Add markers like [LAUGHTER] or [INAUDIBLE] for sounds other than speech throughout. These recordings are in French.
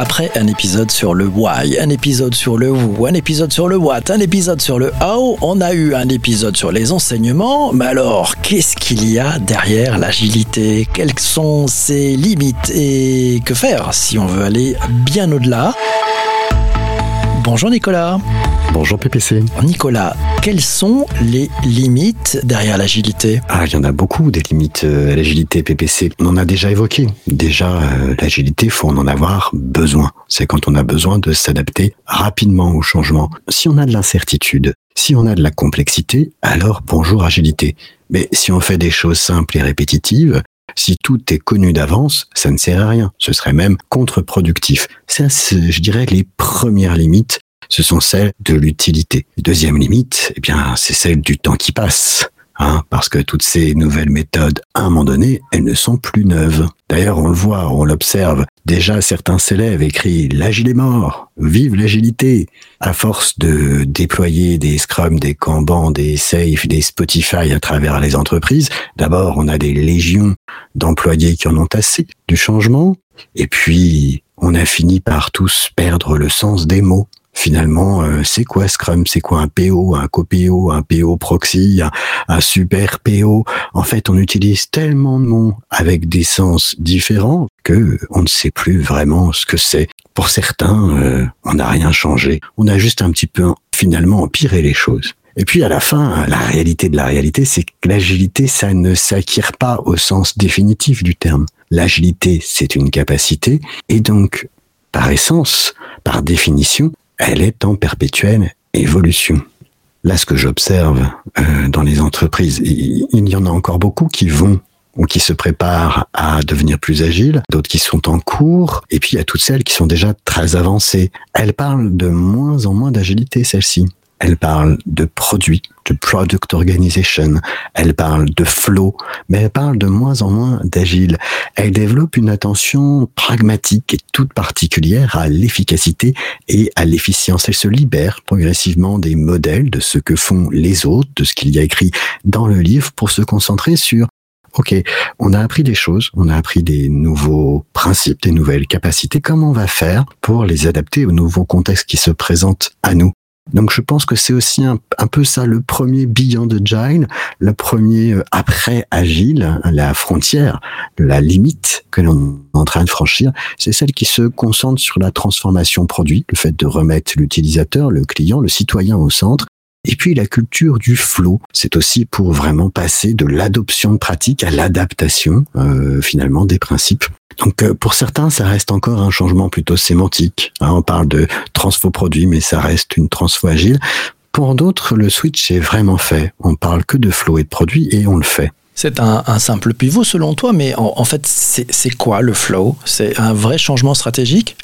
Après un épisode sur le why, un épisode sur le who, un épisode sur le what, un épisode sur le how, on a eu un épisode sur les enseignements. Mais alors, qu'est-ce qu'il y a derrière l'agilité? Quelles sont ses limites? Et que faire si on veut aller bien au-delà? Bonjour Nicolas. Bonjour PPC. Nicolas, quelles sont les limites derrière l'agilité? Ah, il y en a beaucoup des limites euh, à l'agilité PPC. On en a déjà évoqué. Déjà, euh, l'agilité, faut en avoir besoin. C'est quand on a besoin de s'adapter rapidement au changement. Si on a de l'incertitude, si on a de la complexité, alors bonjour agilité. Mais si on fait des choses simples et répétitives, si tout est connu d'avance, ça ne sert à rien. Ce serait même contre-productif. Ça, je dirais, les premières limites, ce sont celles de l'utilité. Deuxième limite, eh bien, c'est celle du temps qui passe. Hein, parce que toutes ces nouvelles méthodes, à un moment donné, elles ne sont plus neuves. D'ailleurs, on le voit, on l'observe. Déjà, certains s'élèvent écrit l'agile est mort, vive l'agilité. À force de déployer des Scrum, des Kanban, des Safe, des Spotify à travers les entreprises, d'abord, on a des légions d'employés qui en ont assez du changement. Et puis, on a fini par tous perdre le sens des mots finalement, euh, c'est quoi Scrum? C'est quoi un PO, un CoPO, un PO proxy, un, super PO En fait, on utilise tellement de mots avec des sens différents que on ne sait plus vraiment ce que c'est. Pour certains, euh, on n'a rien changé. On a juste un petit peu finalement empiré les choses. Et puis à la fin, la réalité de la réalité, c'est que l'agilité, ça ne s'acquiert pas au sens définitif du terme. L'agilité, c'est une capacité, et donc, par essence, par définition, elle est en perpétuelle évolution. Là, ce que j'observe euh, dans les entreprises, il, y en a encore beaucoup qui vont ou qui se préparent à devenir plus agiles, d'autres qui sont en cours, et puis il y a toutes celles qui sont déjà très avancées. Elles parlent de moins en moins d'agilité, celles-ci. Elle parle de produit, de product organization. Elle parle de flow, mais elle parle de moins en moins d'agile. Elle développe une attention pragmatique et toute particulière à l'efficacité et à l'efficience. Elle se libère progressivement des modèles de ce que font les autres, de ce qu'il y a écrit dans le livre pour se concentrer sur OK, on a appris des choses, on a appris des nouveaux principes, des nouvelles capacités. Comment on va faire pour les adapter aux nouveaux contextes qui se présentent à nous? Donc je pense que c'est aussi un, peu ça le premier Beyond Agile, le premier euh, après Agile, la frontière, la limite que l'on est en train de franchir, c'est celle qui se concentre sur la transformation produit, le fait de remettre l'utilisateur, le client, le citoyen au centre, et puis la culture du flow, c'est aussi pour vraiment passer de l'adoption de pratique à l'adaptation euh, finalement des principes. Donc euh, pour certains, ça reste encore un changement plutôt sémantique. Hein, on parle de transfo produit, mais ça reste une transfo agile. Pour d'autres, le switch est vraiment fait. On parle que de flow et de produit et on le fait. C'est un, simple pivot selon toi, mais en fait, c'est quoi le flow? C'est un vrai changement stratégique?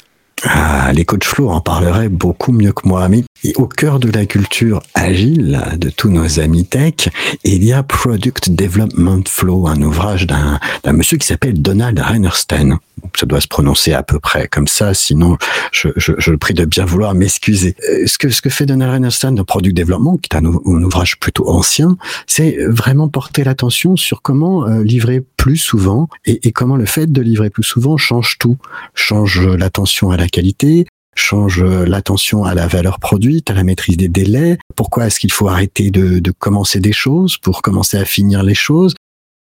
Ah, les coachs flow en parleraient beaucoup mieux que moi. Mais au cœur de la culture agile de tous nos amis tech, il y a Product Development Flow, un ouvrage d'un monsieur qui s'appelle Donald Reinerstein. Ça doit se prononcer à peu près comme ça, sinon je, le prie de bien vouloir m'excuser. Euh, ce que, ce que fait Donald Reinerstein dans Product Development, qui est un, ouvrage plutôt ancien, c'est vraiment porter l'attention sur comment euh, livrer plus souvent et, comment le fait de livrer plus souvent change tout, change l'attention à la qualité, change l'attention à la valeur produite, à la maîtrise des délais. Pourquoi est-ce qu'il faut arrêter de, de, commencer des choses pour commencer à finir les choses?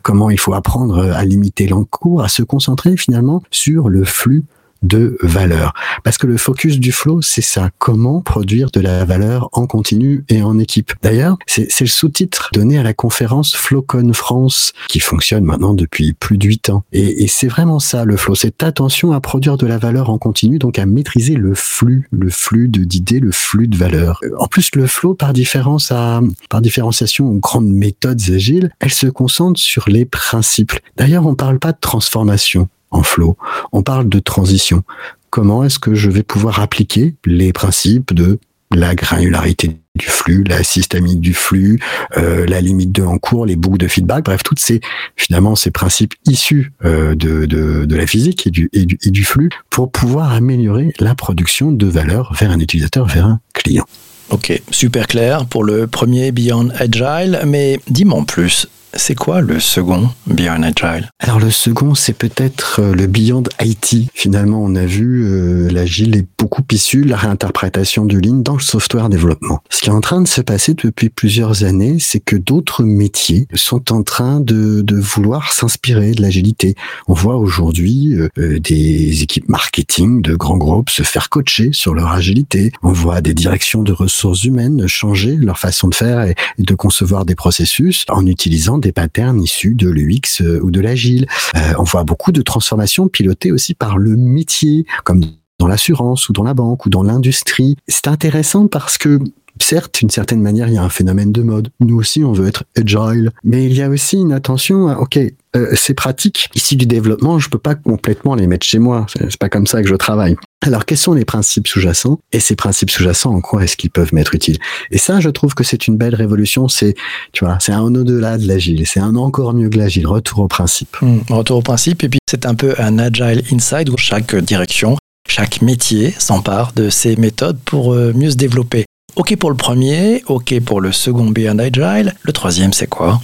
Comment il faut apprendre à limiter l'encours, à se concentrer finalement sur le flux de valeur. Parce que le focus du flow, c'est ça. Comment produire de la valeur en continu et en équipe. D'ailleurs, c'est le sous-titre donné à la conférence Flowcon France, qui fonctionne maintenant depuis plus de huit ans. Et, et c'est vraiment ça, le flow. C'est attention à produire de la valeur en continu, donc à maîtriser le flux, le flux d'idées, le flux de valeur. Euh, en plus, le flow, par différence à, par différenciation aux grandes méthodes agiles, elle se concentre sur les principes. D'ailleurs, on parle pas de transformation flow. On parle de transition. Comment est-ce que je vais pouvoir appliquer les principes de la granularité du flux, la systémique du flux, euh, la limite de en cours, les boucles de feedback, bref, toutes ces finalement ces principes issus euh, de, de, la physique et du, et du, et du flux pour pouvoir améliorer la production de valeur vers un utilisateur, vers un client. Ok, super clair pour le premier Beyond Agile, mais dis-moi en plus, C'est quoi le second Beyond Agile? Alors le second, c'est peut-être euh, le Beyond IT. Finalement, on a vu euh, l'agile est beaucoup issu de la réinterprétation du Lean dans le software développement. Ce qui est en train de se passer depuis plusieurs années, c'est que d'autres métiers sont en train de, de vouloir s'inspirer de l'agilité. On voit aujourd'hui euh, des équipes marketing de grands groupes se faire coacher sur leur agilité. On voit des directions de ressources humaines changer leur façon de faire et, et de concevoir des processus en utilisant des patterns issus de l'UX euh, ou de l'agile. Euh, on voit beaucoup de transformations pilotées aussi par le métier, comme dans l'assurance ou dans la banque ou dans l'industrie. C'est intéressant parce que Certes, d'une certaine manière, il y a un phénomène de mode. Nous aussi, on veut être agile. Mais il y a aussi une attention à, OK, euh, ces pratiques ici du développement, je peux pas complètement les mettre chez moi. C'est pas comme ça que je travaille. Alors, quels sont les principes sous-jacents Et ces principes sous-jacents, en quoi est-ce qu'ils peuvent m'être utiles? Et ça, je trouve que c'est une belle révolution. C'est, tu vois, c'est un au-delà de l'agile. C'est un encore mieux que l'agile. Retour au principe. Mmh, retour au principe. Et puis, c'est un peu un agile inside où chaque direction, chaque métier s'empare de ces méthodes pour euh, mieux se développer. OK pour le premier, OK pour le second Beyond Agile. Le troisième, c'est quoi?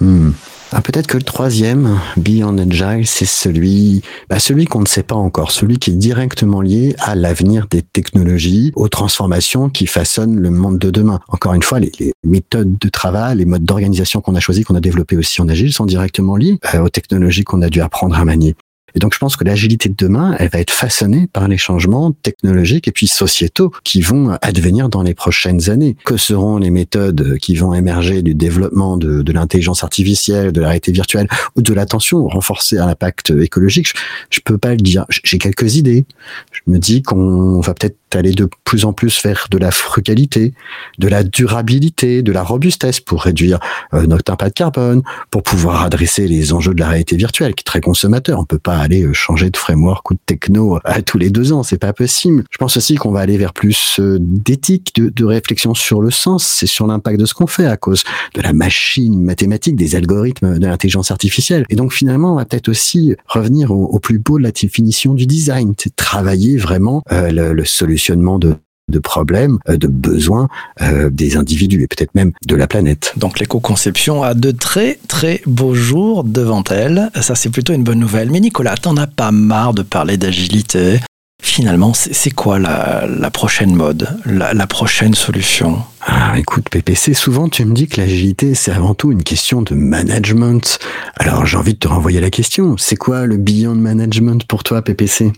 Hmm. Ah, Peut-être que le troisième, Beyond Agile, c'est celui, bah, celui qu'on ne sait pas encore, celui qui est directement lié à l'avenir des technologies, aux transformations qui façonnent le monde de demain. Encore une fois, les, les méthodes de travail, les modes d'organisation qu'on a choisis, qu'on a développés aussi en Agile, sont directement liés euh, aux technologies qu'on a dû apprendre à manier. Et donc, je pense que l'agilité de demain, elle va être façonnée par les changements technologiques et puis sociétaux qui vont advenir dans les prochaines années. Que seront les méthodes qui vont émerger du développement de, l'intelligence artificielle, de la réalité virtuelle ou de l'attention renforcée à l'impact écologique? Je, je peux pas le dire. J'ai quelques idées. Je me dis qu'on va peut-être aller de plus en plus vers de la frugalité, de la durabilité, de la robustesse pour réduire euh, notre impact carbone, pour pouvoir adresser les enjeux de la réalité virtuelle qui est très consommateur. On peut pas aller euh, changer de framework ou de techno à [LAUGHS] tous les deux ans, c'est pas possible. Je pense aussi qu'on va aller vers plus euh, d'éthique, de, réflexion sur le sens, c'est sur l'impact de ce qu'on fait à cause de la machine mathématique, des algorithmes de l'intelligence artificielle. Et donc finalement, on va peut-être aussi revenir au, plus beau de la définition du design, c'est travailler vraiment euh, le, le solutionnement de de problèmes, de besoins euh, des individus et peut-être même de la planète. Donc l'éco-conception a de très très beaux jours devant elle. Ça c'est plutôt une bonne nouvelle. Mais Nicolas, t'en as pas marre de parler d'agilité? Finalement, c'est quoi la, la, prochaine mode, la, la prochaine solution? Ah, écoute, PPC, souvent tu me dis que l'agilité, c'est avant tout une question de management. Alors j'ai envie de te renvoyer la question. C'est quoi le beyond management pour toi, PPC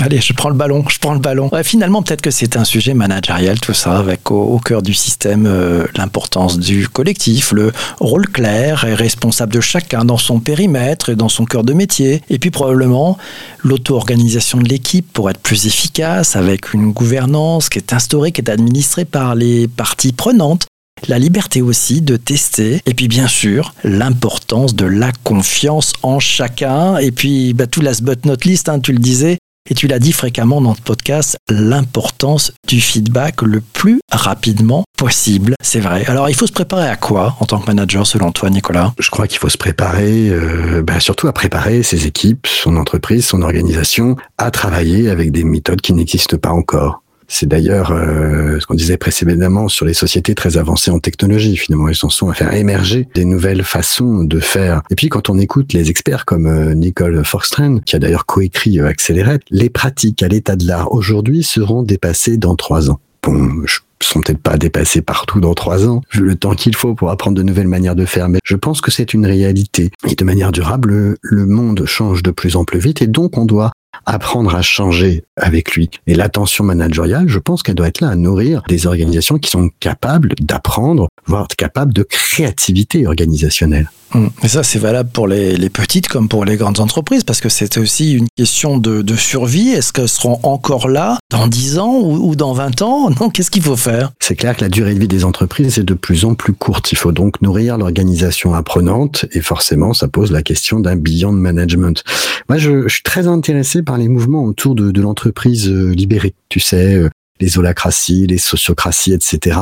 Allez, je prends le ballon, je prends le ballon. Finalement, peut-être que c'est un sujet managérial, tout ça, avec au, au cœur du système euh, l'importance du collectif, le rôle clair et responsable de chacun dans son périmètre et dans son cœur de métier. Et puis probablement l'auto-organisation de l'équipe pour être plus efficace, avec une gouvernance qui est instaurée, qui est administrée par les parties prenantes la liberté aussi de tester, et puis bien sûr l'importance de la confiance en chacun, et puis bah, tout last but not least, hein, tu le disais, et tu l'as dit fréquemment dans le podcast, l'importance du feedback le plus rapidement possible. C'est vrai. Alors, il faut se préparer à quoi en tant que manager, selon toi, Nicolas? Je crois qu'il faut se préparer, euh, bah, surtout à préparer ses équipes, son entreprise, son organisation, à travailler avec des méthodes qui n'existent pas encore. C'est d'ailleurs euh, ce qu'on disait précédemment sur les sociétés très avancées en technologie. Finalement, ils en sont à faire émerger des nouvelles façons de faire. Et puis, quand on écoute les experts comme euh, Nicole Forstrand, qui a d'ailleurs coécrit euh, Accelerate, les pratiques à l'état de l'art aujourd'hui seront dépassées dans trois ans. Bon, je sont peut-être pas dépassés partout dans trois ans, vu le temps qu'il faut pour apprendre de nouvelles manières de faire, mais je pense que c'est une réalité. Et de manière durable, le monde change de plus en plus vite et donc on doit apprendre à changer avec lui. Et l'attention managériale, je pense qu'elle doit être là à nourrir des organisations qui sont capables d'apprendre, voire capables de créativité organisationnelle. Hum. Et ça, c'est valable pour les, les, petites comme pour les grandes entreprises, parce que c'est aussi une question de, de survie. Est-ce qu'elles seront encore là dans 10 ans ou, ou dans 20 ans? Non, qu'est-ce qu'il faut faire? C'est clair que la durée de vie des entreprises est de plus en plus courte. Il faut donc nourrir l'organisation apprenante, et forcément, ça pose la question d'un beyond management. Moi, je, je, suis très intéressé par les mouvements autour de, de l'entreprise euh, libérée. Tu sais, euh, les holacraties, les sociocraties, etc.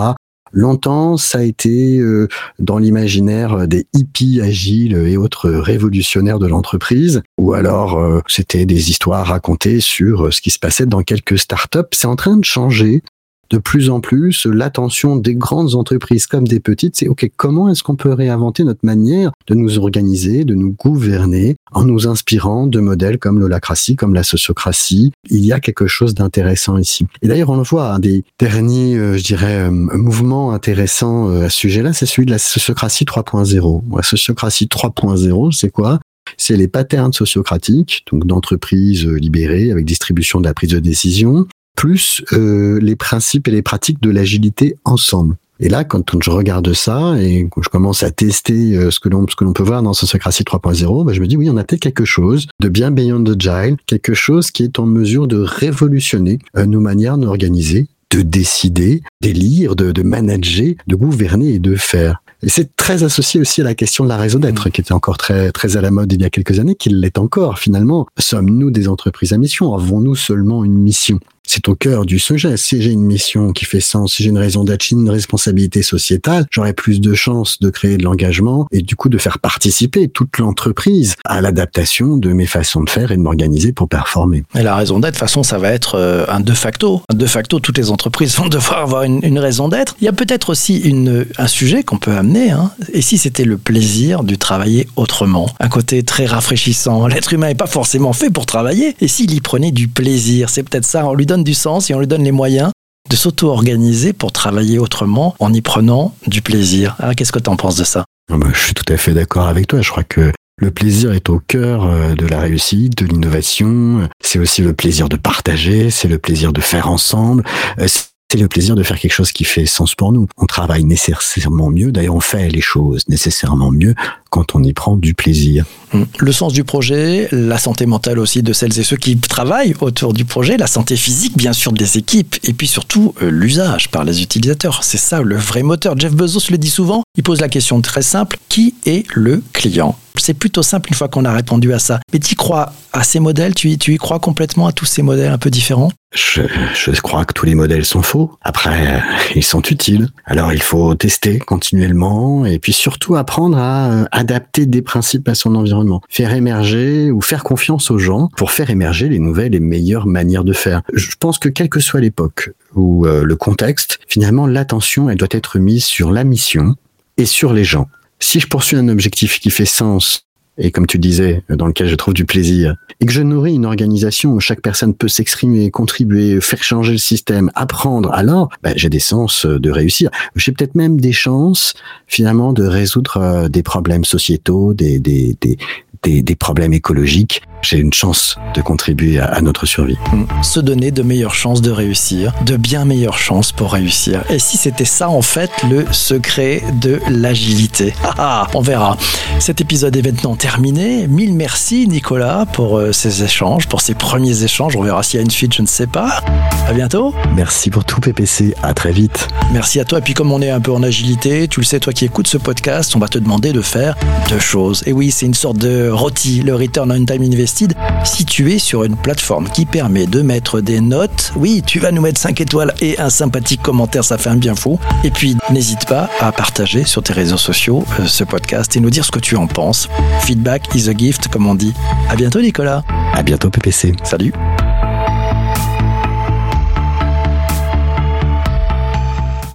Longtemps, ça a été euh, dans l'imaginaire des hippies agiles et autres révolutionnaires de l'entreprise, ou alors euh, c'était des histoires racontées sur ce qui se passait dans quelques startups. C'est en train de changer. De plus en plus, l'attention des grandes entreprises comme des petites, c'est OK, comment est-ce qu'on peut réinventer notre manière de nous organiser, de nous gouverner en nous inspirant de modèles comme l'holacratie, comme la sociocratie? Il y a quelque chose d'intéressant ici. Et d'ailleurs, on le voit, un des derniers, euh, je dirais, euh, mouvements intéressants euh, à ce sujet-là, c'est celui de la sociocratie 3.0. La sociocratie 3.0, c'est quoi? C'est les patterns sociocratiques, donc d'entreprises libérées avec distribution de la prise de décision, plus les principes et les pratiques de l'agilité ensemble. Et là, quand je regarde ça et que je commence à tester euh, ce que l'on ce que l'on peut voir dans Sociocratie 3.0, bah, je me dis oui, on a peut-être quelque chose de bien beyond agile, quelque chose qui est en mesure de révolutionner euh, nos manières d'organiser, de décider, d'élire, de, de manager, de gouverner et de faire. Et c'est très associé aussi à la question de la raison d'être, qui était encore très, très à la mode il y a quelques années, qu'il l'est encore finalement. Sommes-nous des entreprises à mission? Avons-nous seulement une mission? C'est au cœur du sujet. Si j'ai une mission qui fait sens, si j'ai une raison d'être, une responsabilité sociétale, j'aurai plus de chances de créer de l'engagement et du coup de faire participer toute l'entreprise à l'adaptation de mes façons de faire et de m'organiser pour performer. Et la raison d'être, de toute façon, ça va être euh, un de facto. De facto, toutes les entreprises vont [LAUGHS] devoir avoir une, raison d'être. Il y a peut-être aussi un sujet qu'on peut amener. Hein. Et si c'était le plaisir du travailler autrement? Un côté très rafraîchissant. L'être humain n'est pas forcément fait pour travailler. Et s'il y prenait du plaisir, c'est peut-être ça. On lui donne du sens et on lui donne les moyens de s'auto-organiser pour travailler autrement en y prenant du plaisir. Alors, qu'est-ce que tu en penses de ça? Ah bah, Je suis tout à fait d'accord avec toi. Je crois que le plaisir est au cœur euh, de la réussite, de l'innovation. C'est aussi le plaisir de partager, c'est le plaisir de faire ensemble. Euh, c'est le plaisir de faire quelque chose qui fait sens pour nous. On travaille nécessairement mieux, d'ailleurs on fait les choses nécessairement mieux quand on y prend du plaisir. Mm. Le sens du projet, la santé mentale aussi de celles et ceux qui travaillent autour du projet, la santé physique bien sûr des équipes, et puis surtout euh, l'usage par les utilisateurs. C'est ça le vrai moteur. Jeff Bezos le dit souvent, il pose la question très simple, qui est le client? C'est plutôt simple une fois qu'on a répondu à ça. Mais tu crois à ces modèles? Tu y, tu y crois complètement à tous ces modèles un peu différents? Je, je, crois que tous les modèles sont faux. Après, ils sont utiles. Alors, il faut tester continuellement et puis surtout apprendre à euh, adapter des principes à son environnement. Faire émerger ou faire confiance aux gens pour faire émerger les nouvelles et meilleures manières de faire. Je pense que quelle que soit l'époque ou euh, le contexte, finalement, l'attention, elle doit être mise sur la mission et sur les gens si je poursuis un objectif qui fait sens et comme tu disais, dans lequel je trouve du plaisir, et que je nourris une organisation où chaque personne peut s'exprimer, contribuer, faire changer le système, apprendre, alors ben, j'ai des chances de réussir. J'ai peut-être même des chances finalement de résoudre euh, des problèmes sociétaux, des, des, des, des, problèmes écologiques, j'ai une chance de contribuer à, notre survie. Mm. Se donner de meilleures chances de réussir, de bien meilleures chances pour réussir. Et si c'était ça en fait le secret de l'agilité [LAUGHS] ah, ah, On verra. Cet épisode est maintenant terminé. Mille merci Nicolas pour euh, ces échanges, pour ces premiers échanges. On verra s'il y a une suite, je ne sais pas. À bientôt. Merci pour tout PPC. À très vite. Merci à toi. Et puis comme on est un peu en agilité, tu le sais, toi qui écoutes ce podcast, on va te demander de faire deux choses. Et oui, c'est une sorte de ROTI, le Return on Time Invested, situé sur une plateforme qui permet de mettre des notes. Oui, tu vas nous mettre 5 étoiles et un sympathique commentaire, ça fait un bien fou. Et puis, n'hésite pas à partager sur tes réseaux sociaux euh, ce podcast et nous dire ce que tu en penses. Feedback is a gift, comme on dit. À bientôt, Nicolas. À bientôt, PPC. Salut.